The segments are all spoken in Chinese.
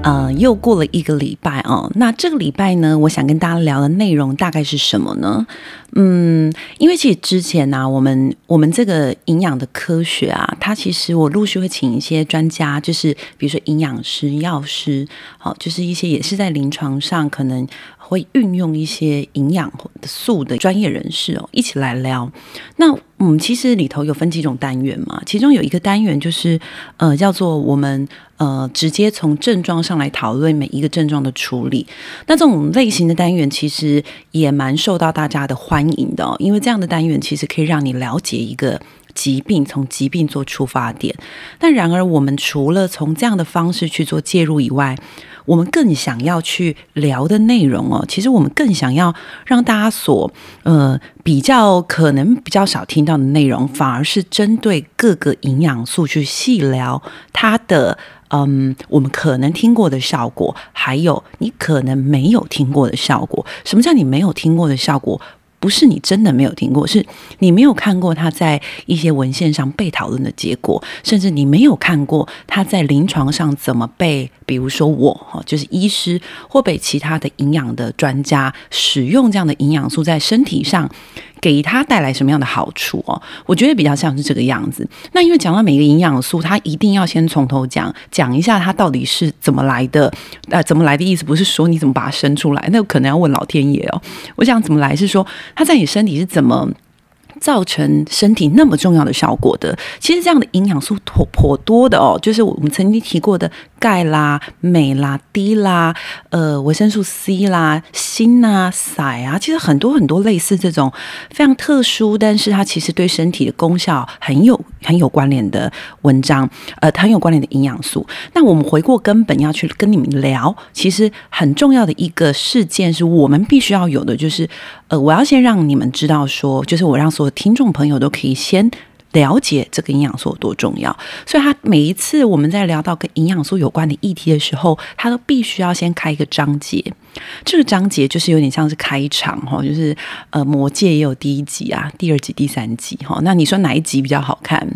呃，又过了一个礼拜哦。那这个礼拜呢，我想跟大家聊的内容大概是什么呢？嗯，因为其实之前呢、我们我们这个营养的科学啊，它其实我陆续会请一些专家，就是比如说营养师、药师，好，就是一些也是在临床上可能会运用一些营养素的专业人士哦，一起来聊。那嗯，其实里头有分几种单元嘛，其中有一个单元就是呃，叫做我们呃直接从症状上来讨论每一个症状的处理。那这种类型的单元其实也蛮受到大家的欢迎的，因为这样的单元其实可以让你了解一个疾病，从疾病做出发点。但然而，我们除了从这样的方式去做介入以外，我们更想要去聊的内容哦，其实我们更想要让大家所呃比较可能比较少听到的内容，反而是针对各个营养素去细聊它的嗯，我们可能听过的效果，还有你可能没有听过的效果。什么叫你没有听过的效果？不是你真的没有听过，是你没有看过他在一些文献上被讨论的结果，甚至你没有看过他在临床上怎么被，比如说我哈，就是医师或被其他的营养的专家使用这样的营养素在身体上。给他带来什么样的好处哦？我觉得比较像是这个样子。那因为讲到每个营养素，它一定要先从头讲，讲一下它到底是怎么来的。呃，怎么来的意思不是说你怎么把它生出来，那可能要问老天爷哦。我想怎么来是说它在你身体是怎么。造成身体那么重要的效果的，其实这样的营养素颇颇多的哦，就是我们曾经提过的钙啦、镁啦、D 啦、呃维生素 C 啦、锌啊、硒啊，其实很多很多类似这种非常特殊，但是它其实对身体的功效很有很有关联的文章，呃，它很有关联的营养素。那我们回过根本要去跟你们聊，其实很重要的一个事件是我们必须要有的，就是呃，我要先让你们知道说，就是我让所有听众朋友都可以先了解这个营养素有多重要，所以他每一次我们在聊到跟营养素有关的议题的时候，他都必须要先开一个章节。这个章节就是有点像是开场哈，就是呃，魔界也有第一集啊、第二集、第三集哈。那你说哪一集比较好看？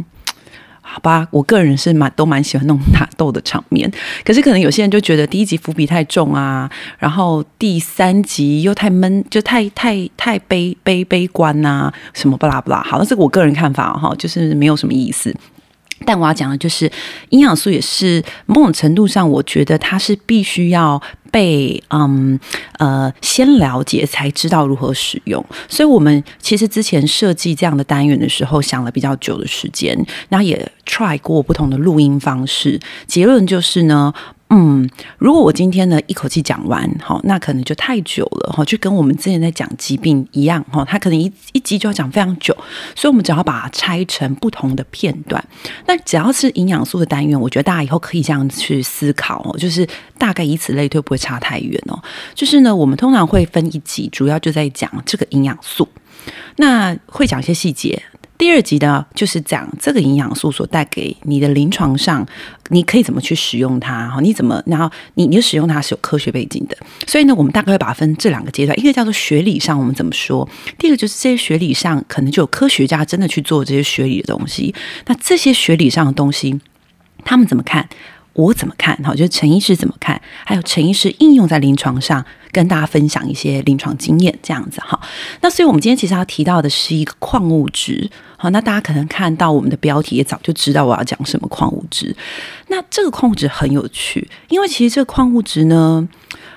好吧，我个人是蛮都蛮喜欢那种打斗的场面，可是可能有些人就觉得第一集伏笔太重啊，然后第三集又太闷，就太太太悲悲悲观呐、啊，什么不拉不拉。好，那这个我个人看法哈，就是没有什么意思。但我要讲的就是，营养素也是某种程度上，我觉得它是必须要被嗯呃先了解，才知道如何使用。所以，我们其实之前设计这样的单元的时候，想了比较久的时间，然后也 try 过不同的录音方式，结论就是呢。嗯，如果我今天呢一口气讲完，哈，那可能就太久了，哈，就跟我们之前在讲疾病一样，哈，它可能一一集就要讲非常久，所以我们只要把它拆成不同的片段。那只要是营养素的单元，我觉得大家以后可以这样去思考哦，就是大概以此类推，不会差太远哦。就是呢，我们通常会分一集，主要就在讲这个营养素，那会讲一些细节。第二集呢，就是讲这个营养素所带给你的临床上，你可以怎么去使用它？哈，你怎么，然后你你使用它是有科学背景的。所以呢，我们大概会把它分这两个阶段，一个叫做学理上我们怎么说，第二个就是这些学理上可能就有科学家真的去做这些学理的东西。那这些学理上的东西，他们怎么看？我怎么看？哈，就是陈医师怎么看？还有陈医师应用在临床上，跟大家分享一些临床经验，这样子哈。那所以我们今天其实要提到的是一个矿物质，好，那大家可能看到我们的标题也早就知道我要讲什么矿物质。那这个矿物质很有趣，因为其实这个矿物质呢，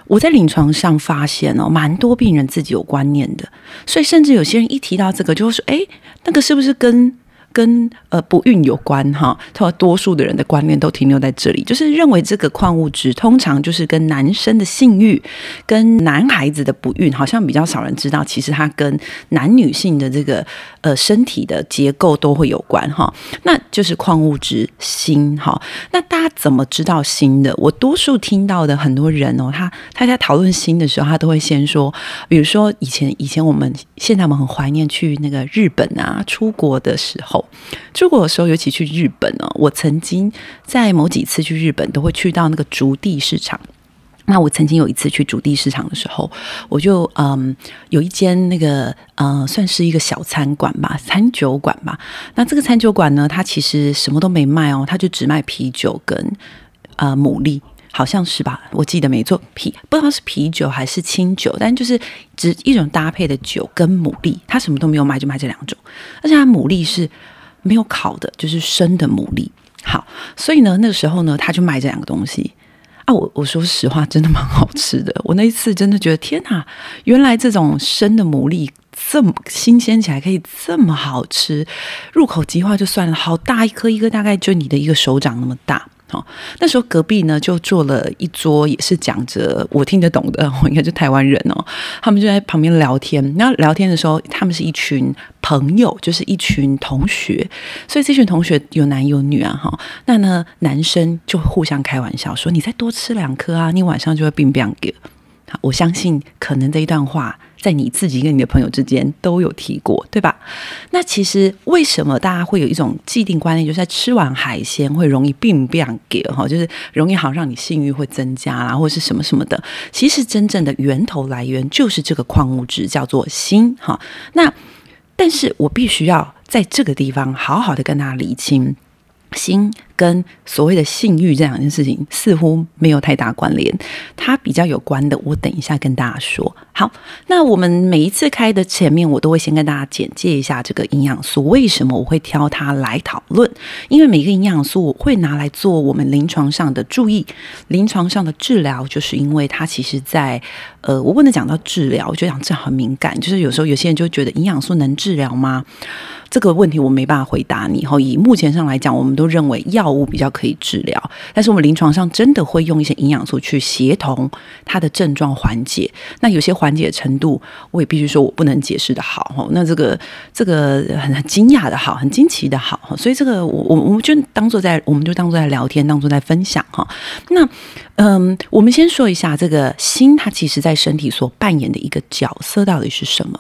我在临床上发现哦，蛮多病人自己有观念的，所以甚至有些人一提到这个，就会说：“诶，那个是不是跟？”跟呃不孕有关哈，他多数的人的观念都停留在这里，就是认为这个矿物质通常就是跟男生的性欲、跟男孩子的不孕，好像比较少人知道，其实它跟男女性的这个呃身体的结构都会有关哈。那就是矿物质锌哈。那大家怎么知道锌的？我多数听到的很多人哦，他他在讨论锌的时候，他都会先说，比如说以前以前我们现在我们很怀念去那个日本啊，出国的时候，出国的时候尤其去日本哦，我曾经在某几次去日本都会去到那个竹地市场。那我曾经有一次去主地市场的时候，我就嗯有一间那个呃算是一个小餐馆吧，餐酒馆吧。那这个餐酒馆呢，它其实什么都没卖哦，它就只卖啤酒跟呃牡蛎，好像是吧？我记得没错，啤不知道是啤酒还是清酒，但就是只一种搭配的酒跟牡蛎，它什么都没有卖，就卖这两种，而且它牡蛎是没有烤的，就是生的牡蛎。好，所以呢，那个时候呢，他就卖这两个东西。啊，我我说实话，真的蛮好吃的。我那一次真的觉得，天哪，原来这种生的牡蛎这么新鲜起来可以这么好吃，入口即化就算了，好大一颗，一颗大概就你的一个手掌那么大。那时候隔壁呢就坐了一桌，也是讲着我听得懂的，我应该就台湾人哦。他们就在旁边聊天，然后聊天的时候，他们是一群朋友，就是一群同学，所以这群同学有男有女啊，哈。那呢，男生就互相开玩笑说：“你再多吃两颗啊，你晚上就会变变给。”我相信，可能这一段话。在你自己跟你的朋友之间都有提过，对吧？那其实为什么大家会有一种既定观念，就是在吃完海鲜会容易病变给哈，就是容易好让你性欲会增加啦，或者是什么什么的。其实真正的源头来源就是这个矿物质，叫做锌哈。那但是我必须要在这个地方好好的跟大家厘清。锌跟所谓的性欲这两件事情似乎没有太大关联，它比较有关的，我等一下跟大家说。好，那我们每一次开的前面，我都会先跟大家简介一下这个营养素，为什么我会挑它来讨论？因为每个营养素我会拿来做我们临床上的注意，临床上的治疗，就是因为它其实在呃，我不能讲到治疗，我觉得讲这很敏感，就是有时候有些人就觉得营养素能治疗吗？这个问题我没办法回答你。后，以目前上来讲，我们都认为药药物比较可以治疗，但是我们临床上真的会用一些营养素去协同它的症状缓解。那有些缓解程度，我也必须说我不能解释的好。哈，那这个这个很很惊讶的好，很惊奇的好。所以这个我我我们就当做在我们就当做在聊天，当做在分享哈。那嗯，我们先说一下这个心，它其实在身体所扮演的一个角色到底是什么？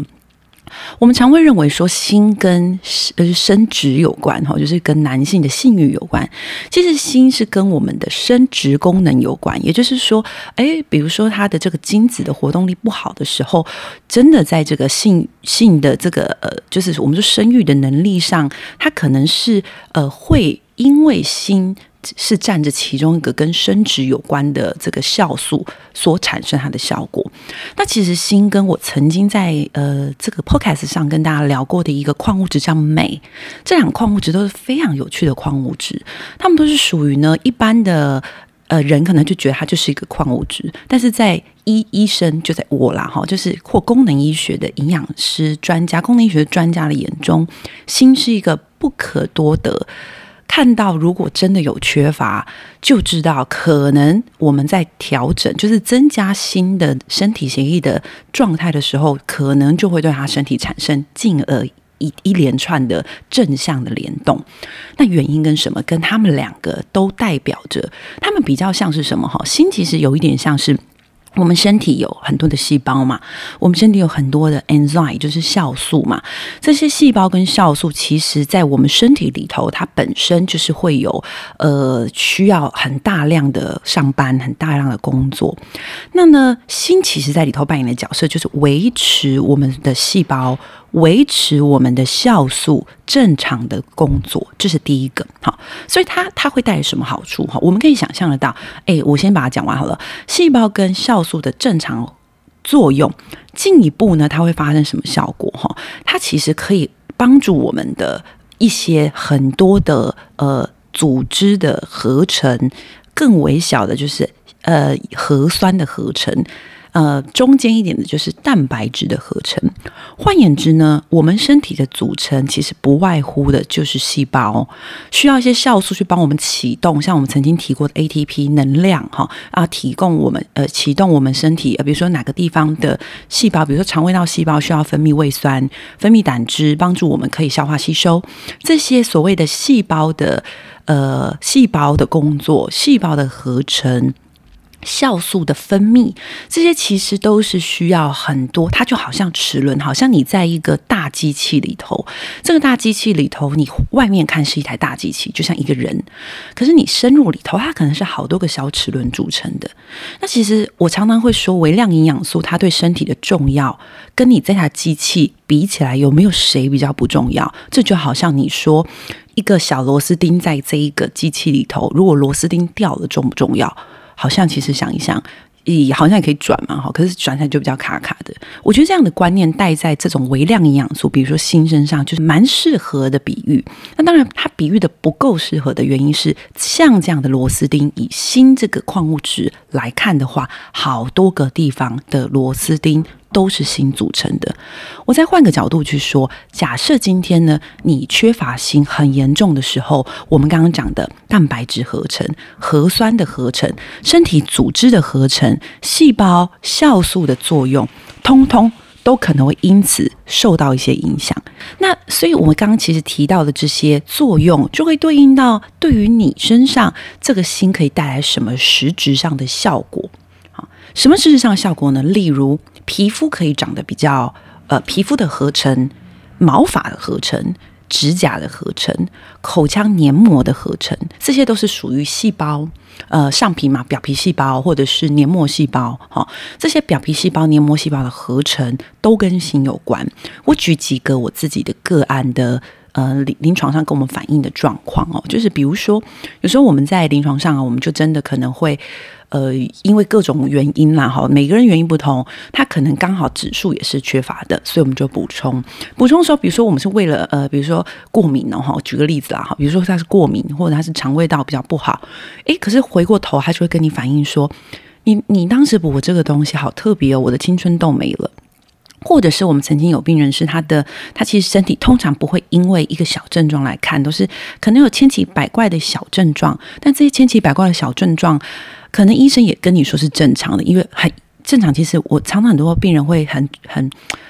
我们常会认为说心跟呃生殖有关哈，就是跟男性的性欲有关。其实心是跟我们的生殖功能有关，也就是说，诶，比如说他的这个精子的活动力不好的时候，真的在这个性性的这个呃，就是我们说生育的能力上，它可能是呃会因为心。是占着其中一个跟生殖有关的这个酵素所产生它的效果。那其实锌跟我曾经在呃这个 podcast 上跟大家聊过的一个矿物质叫镁，这两个矿物质都是非常有趣的矿物质。它们都是属于呢一般的呃人可能就觉得它就是一个矿物质，但是在医医生就在我啦哈，就是或功能医学的营养师专家、功能医学专家的眼中，锌是一个不可多得。看到，如果真的有缺乏，就知道可能我们在调整，就是增加新的身体协议的状态的时候，可能就会对他身体产生进而一一连串的正向的联动。那原因跟什么？跟他们两个都代表着，他们比较像是什么？哈，心其实有一点像是。我们身体有很多的细胞嘛，我们身体有很多的 enzyme，就是酵素嘛。这些细胞跟酵素，其实在我们身体里头，它本身就是会有呃需要很大量的上班，很大量的工作。那呢，心其实在里头扮演的角色，就是维持我们的细胞。维持我们的酵素正常的工作，这是第一个。好，所以它它会带来什么好处？哈，我们可以想象得到。诶，我先把它讲完好了。细胞跟酵素的正常作用，进一步呢，它会发生什么效果？哈，它其实可以帮助我们的一些很多的呃组织的合成更微小的，就是呃核酸的合成。呃，中间一点的就是蛋白质的合成。换言之呢，我们身体的组成其实不外乎的就是细胞，需要一些酵素去帮我们启动，像我们曾经提过的 ATP 能量哈啊，提供我们呃启动我们身体，呃，比如说哪个地方的细胞，比如说肠胃道细胞需要分泌胃酸、分泌胆汁，帮助我们可以消化吸收这些所谓的细胞的呃细胞的工作，细胞的合成。酵素的分泌，这些其实都是需要很多。它就好像齿轮，好像你在一个大机器里头。这个大机器里头，你外面看是一台大机器，就像一个人。可是你深入里头，它可能是好多个小齿轮组成的。那其实我常常会说，微量营养素它对身体的重要，跟你这台机器比起来，有没有谁比较不重要？这就好像你说一个小螺丝钉在这一个机器里头，如果螺丝钉掉了，重不重要？好像其实想一想，也好像也可以转嘛，哈，可是转起来就比较卡卡的。我觉得这样的观念带在这种微量营养素，比如说锌身上，就是蛮适合的比喻。那当然，它比喻的不够适合的原因是，像这样的螺丝钉，以锌这个矿物质来看的话，好多个地方的螺丝钉。都是锌组成的。我再换个角度去说，假设今天呢，你缺乏锌很严重的时候，我们刚刚讲的蛋白质合成、核酸的合成、身体组织的合成、细胞酵素的作用，通通都可能会因此受到一些影响。那所以，我们刚刚其实提到的这些作用，就会对应到对于你身上这个锌可以带来什么实质上的效果。什么实上效果呢？例如，皮肤可以长得比较，呃，皮肤的合成、毛发的合成、指甲的合成、口腔黏膜的合成，这些都是属于细胞，呃，上皮嘛，表皮细胞或者是黏膜细胞，哈、哦，这些表皮细胞、黏膜细胞的合成都跟锌有关。我举几个我自己的个案的，呃，临临床上跟我们反映的状况哦，就是比如说，有时候我们在临床上啊，我们就真的可能会。呃，因为各种原因啦，哈，每个人原因不同，他可能刚好指数也是缺乏的，所以我们就补充。补充的时候，比如说我们是为了呃，比如说过敏哦，哈，举个例子啦，哈，比如说他是过敏，或者他是肠胃道比较不好，诶，可是回过头他就会跟你反映说，你你当时补这个东西好特别哦，我的青春痘没了。或者是我们曾经有病人是他的，他其实身体通常不会因为一个小症状来看，都是可能有千奇百怪的小症状，但这些千奇百怪的小症状。可能医生也跟你说是正常的，因为很正常。其实我常常很多病人会很很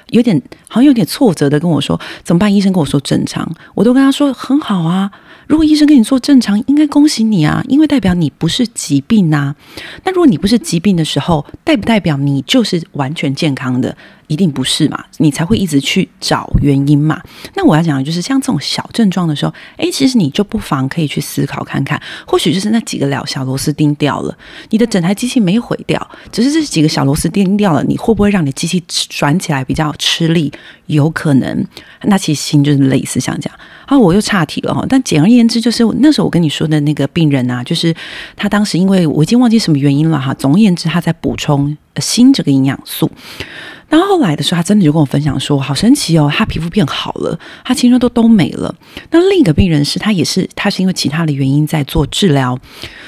有点好像有点挫折的跟我说怎么办？医生跟我说正常，我都跟他说很好啊。如果医生跟你说正常，应该恭喜你啊，因为代表你不是疾病呐。那如果你不是疾病的时候，代不代表你就是完全健康的？一定不是嘛，你才会一直去找原因嘛。那我要讲的就是像这种小症状的时候，诶，其实你就不妨可以去思考看看，或许就是那几个小小螺丝钉掉了，你的整台机器没毁掉，只是这几个小螺丝钉掉了，你会不会让你机器转起来比较吃力？有可能。那其实心就是类似像这样。好，我又岔题了哈。但简而言之，就是那时候我跟你说的那个病人啊，就是他当时因为我已经忘记什么原因了哈。总而言之，他在补充锌这个营养素。然后后来的时候，他真的就跟我分享说：“好神奇哦，他皮肤变好了，他青春痘都没了。”那另一个病人是他也是，他是因为其他的原因在做治疗。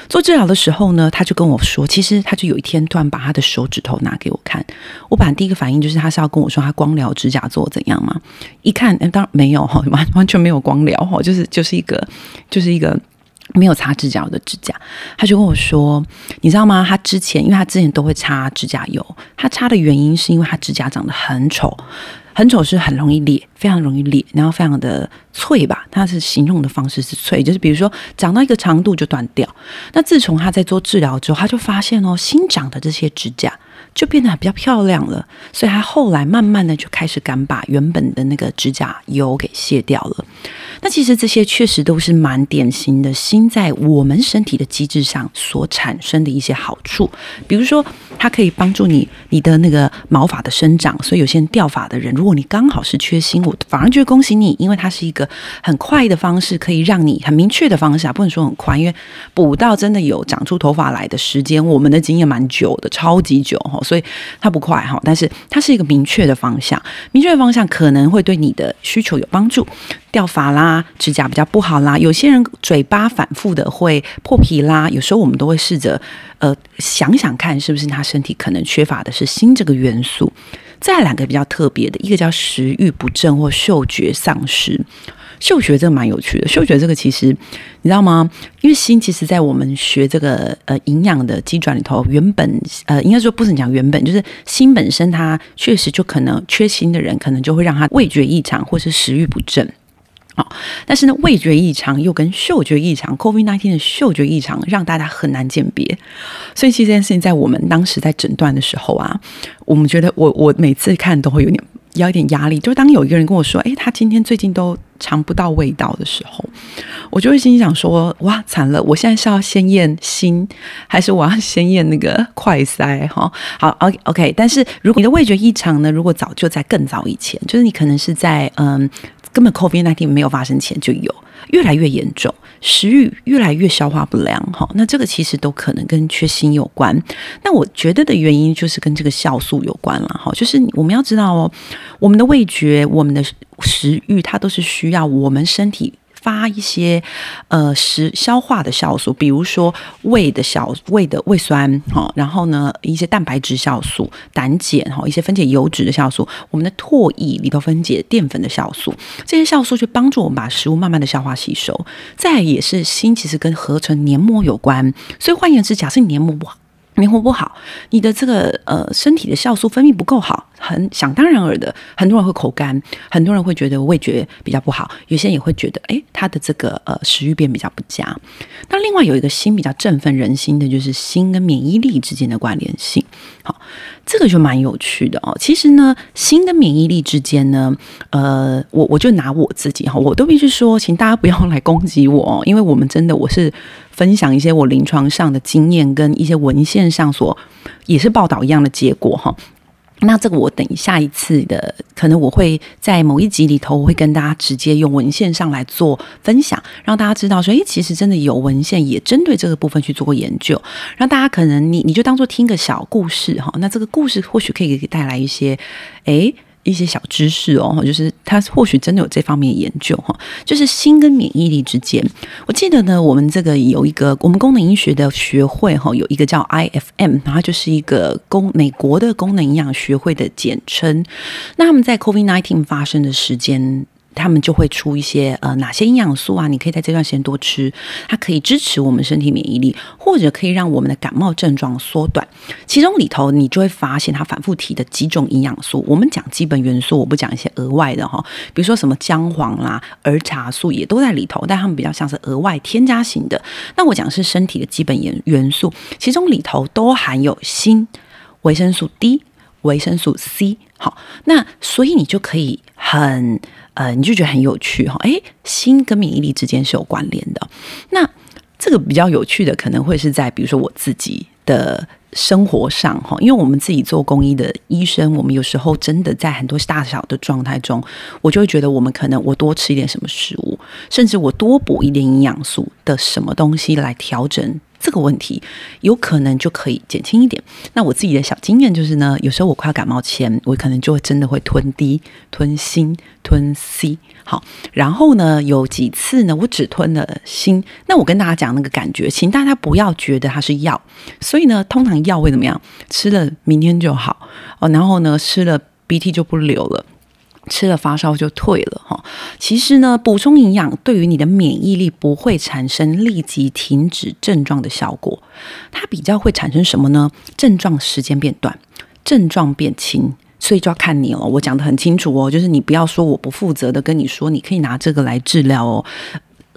做治疗的时候呢，他就跟我说：“其实他就有一天突然把他的手指头拿给我看。”我本来第一个反应就是他是要跟我说他光疗指甲做怎样嘛？一看，当然没有哈，完完全没有光疗哈，就是就是一个就是一个。没有擦指甲油的指甲，他就跟我说：“你知道吗？他之前，因为他之前都会擦指甲油，他擦的原因是因为他指甲长得很丑，很丑是很容易裂，非常容易裂，然后非常的脆吧？他是形容的方式是脆，就是比如说长到一个长度就断掉。那自从他在做治疗之后，他就发现哦，新长的这些指甲。”就变得比较漂亮了，所以他后来慢慢的就开始敢把原本的那个指甲油给卸掉了。那其实这些确实都是蛮典型的锌在我们身体的机制上所产生的一些好处，比如说它可以帮助你你的那个毛发的生长，所以有些人掉发的人，如果你刚好是缺锌，我反而觉得恭喜你，因为它是一个很快的方式，可以让你很明确的方式啊，不能说很快，因为补到真的有长出头发来的时间，我们的经验蛮久的，超级久哈。所以它不快哈，但是它是一个明确的方向，明确的方向可能会对你的需求有帮助，掉发啦啦，指甲比较不好啦，有些人嘴巴反复的会破皮啦，有时候我们都会试着呃想想看，是不是他身体可能缺乏的是锌这个元素。再两个比较特别的，一个叫食欲不振或嗅觉丧失。嗅觉这个蛮有趣的，嗅觉这个其实你知道吗？因为锌其实在我们学这个呃营养的机转里头，原本呃应该说不是讲原本，就是锌本身它确实就可能缺锌的人，可能就会让他味觉异常或是食欲不振。但是呢，味觉异常又跟嗅觉异常，COVID-19 的嗅觉异常让大家很难鉴别。所以其实这件事情在我们当时在诊断的时候啊，我们觉得我我每次看都会有点。要一点压力，就是当有一个人跟我说：“诶，他今天最近都尝不到味道的时候，我就会心想说：哇，惨了！我现在是要先验心，还是我要先验那个快筛？哈，好，OK，OK。但是如果你的味觉异常呢？如果早就在更早以前，就是你可能是在嗯，根本 COVID-19 没有发生前就有。”越来越严重，食欲越来越消化不良，哈，那这个其实都可能跟缺锌有关。那我觉得的原因就是跟这个酵素有关了，哈，就是我们要知道哦，我们的味觉、我们的食欲，它都是需要我们身体。发一些呃食消化的酵素，比如说胃的酵胃的胃酸哈，然后呢一些蛋白质酵素、胆碱哈，一些分解油脂的酵素，我们的唾液里头分解淀粉的酵素，这些酵素去帮助我们把食物慢慢的消化吸收。再也是锌，其实跟合成黏膜有关，所以换言之，假设黏膜不好。黏糊不好，你的这个呃身体的酵素分泌不够好，很想当然尔的，很多人会口干，很多人会觉得味觉比较不好，有些人也会觉得，诶，他的这个呃食欲变比较不佳。那另外有一个新比较振奋人心的，就是心跟免疫力之间的关联性。好，这个就蛮有趣的哦。其实呢，新的免疫力之间呢，呃，我我就拿我自己哈，我都必须说，请大家不要来攻击我，因为我们真的我是。分享一些我临床上的经验，跟一些文献上所也是报道一样的结果哈。那这个我等下一次的，可能我会在某一集里头，我会跟大家直接用文献上来做分享，让大家知道说，诶，其实真的有文献也针对这个部分去做过研究，让大家可能你你就当做听个小故事哈。那这个故事或许可以给带来一些，诶。一些小知识哦，就是他或许真的有这方面研究哈，就是心跟免疫力之间。我记得呢，我们这个有一个我们功能医学的学会哈，有一个叫 IFM，然后就是一个功美国的功能营养学会的简称。那他们在 COVID-19 发生的时间。他们就会出一些呃哪些营养素啊？你可以在这段时间多吃，它可以支持我们身体免疫力，或者可以让我们的感冒症状缩短。其中里头你就会发现，它反复提的几种营养素。我们讲基本元素，我不讲一些额外的哈，比如说什么姜黄啦、儿茶素也都在里头，但它们比较像是额外添加型的。那我讲是身体的基本元元素，其中里头都含有锌、维生素 D、维生素 C。好，那所以你就可以很。呃，你就觉得很有趣哈，诶，锌跟免疫力之间是有关联的。那这个比较有趣的，可能会是在比如说我自己的生活上哈，因为我们自己做公益的医生，我们有时候真的在很多大小的状态中，我就会觉得我们可能我多吃一点什么食物，甚至我多补一点营养素的什么东西来调整。这个问题有可能就可以减轻一点。那我自己的小经验就是呢，有时候我快要感冒前，我可能就会真的会吞 D、吞锌、吞 C。好，然后呢，有几次呢，我只吞了锌。那我跟大家讲那个感觉，请大家不要觉得它是药。所以呢，通常药会怎么样？吃了明天就好哦，然后呢，吃了鼻涕就不流了。吃了发烧就退了哈，其实呢，补充营养对于你的免疫力不会产生立即停止症状的效果，它比较会产生什么呢？症状时间变短，症状变轻，所以就要看你了。我讲的很清楚哦，就是你不要说我不负责的跟你说，你可以拿这个来治疗哦。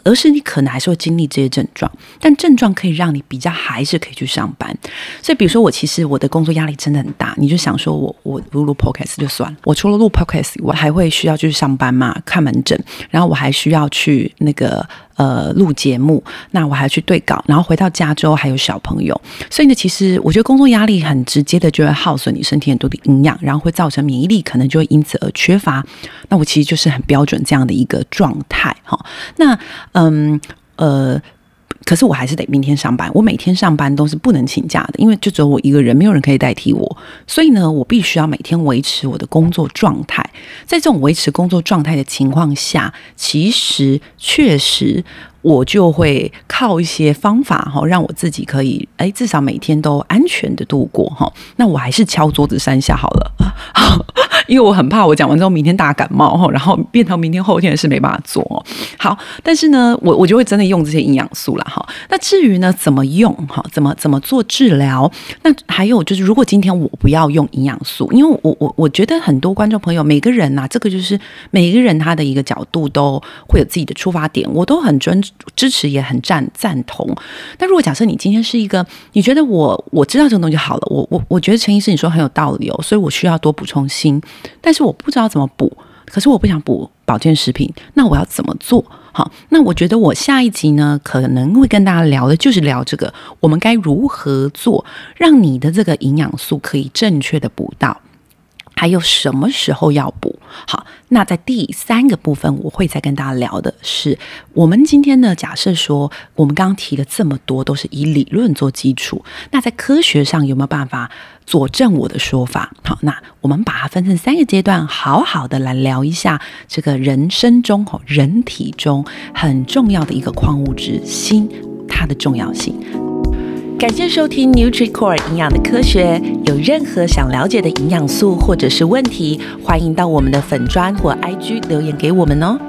而是你可能还是会经历这些症状，但症状可以让你比较还是可以去上班。所以，比如说我其实我的工作压力真的很大，你就想说我我录录 podcast 就算了。我除了录 podcast，我还会需要去上班嘛，看门诊，然后我还需要去那个。呃，录节目，那我还要去对稿，然后回到加州还有小朋友，所以呢，其实我觉得工作压力很直接的就会耗损你身体很多的营养，然后会造成免疫力可能就会因此而缺乏。那我其实就是很标准这样的一个状态哈。那嗯呃。可是我还是得明天上班。我每天上班都是不能请假的，因为就只有我一个人，没有人可以代替我。所以呢，我必须要每天维持我的工作状态。在这种维持工作状态的情况下，其实确实。我就会靠一些方法哈，让我自己可以哎，至少每天都安全的度过哈。那我还是敲桌子三下好了，因为我很怕我讲完之后明天大感冒哈，然后变成明天后天的事没办法做哦。好，但是呢，我我就会真的用这些营养素了哈。那至于呢，怎么用哈，怎么怎么做治疗？那还有就是，如果今天我不要用营养素，因为我我我觉得很多观众朋友每个人呐，这个就是每个人他的一个角度都会有自己的出发点，我都很尊重。支持也很赞赞同，但如果假设你今天是一个，你觉得我我知道这个东西好了，我我我觉得陈医师你说很有道理哦，所以我需要多补充锌，但是我不知道怎么补，可是我不想补保健食品，那我要怎么做？好，那我觉得我下一集呢，可能会跟大家聊的就是聊这个，我们该如何做，让你的这个营养素可以正确的补到。还有什么时候要补？好，那在第三个部分，我会再跟大家聊的是，我们今天呢，假设说，我们刚刚提了这么多，都是以理论做基础，那在科学上有没有办法佐证我的说法？好，那我们把它分成三个阶段，好好的来聊一下这个人生中、人体中很重要的一个矿物质——锌，它的重要性。感谢收听 NutriCore 营养的科学。有任何想了解的营养素或者是问题，欢迎到我们的粉砖或 IG 留言给我们哦。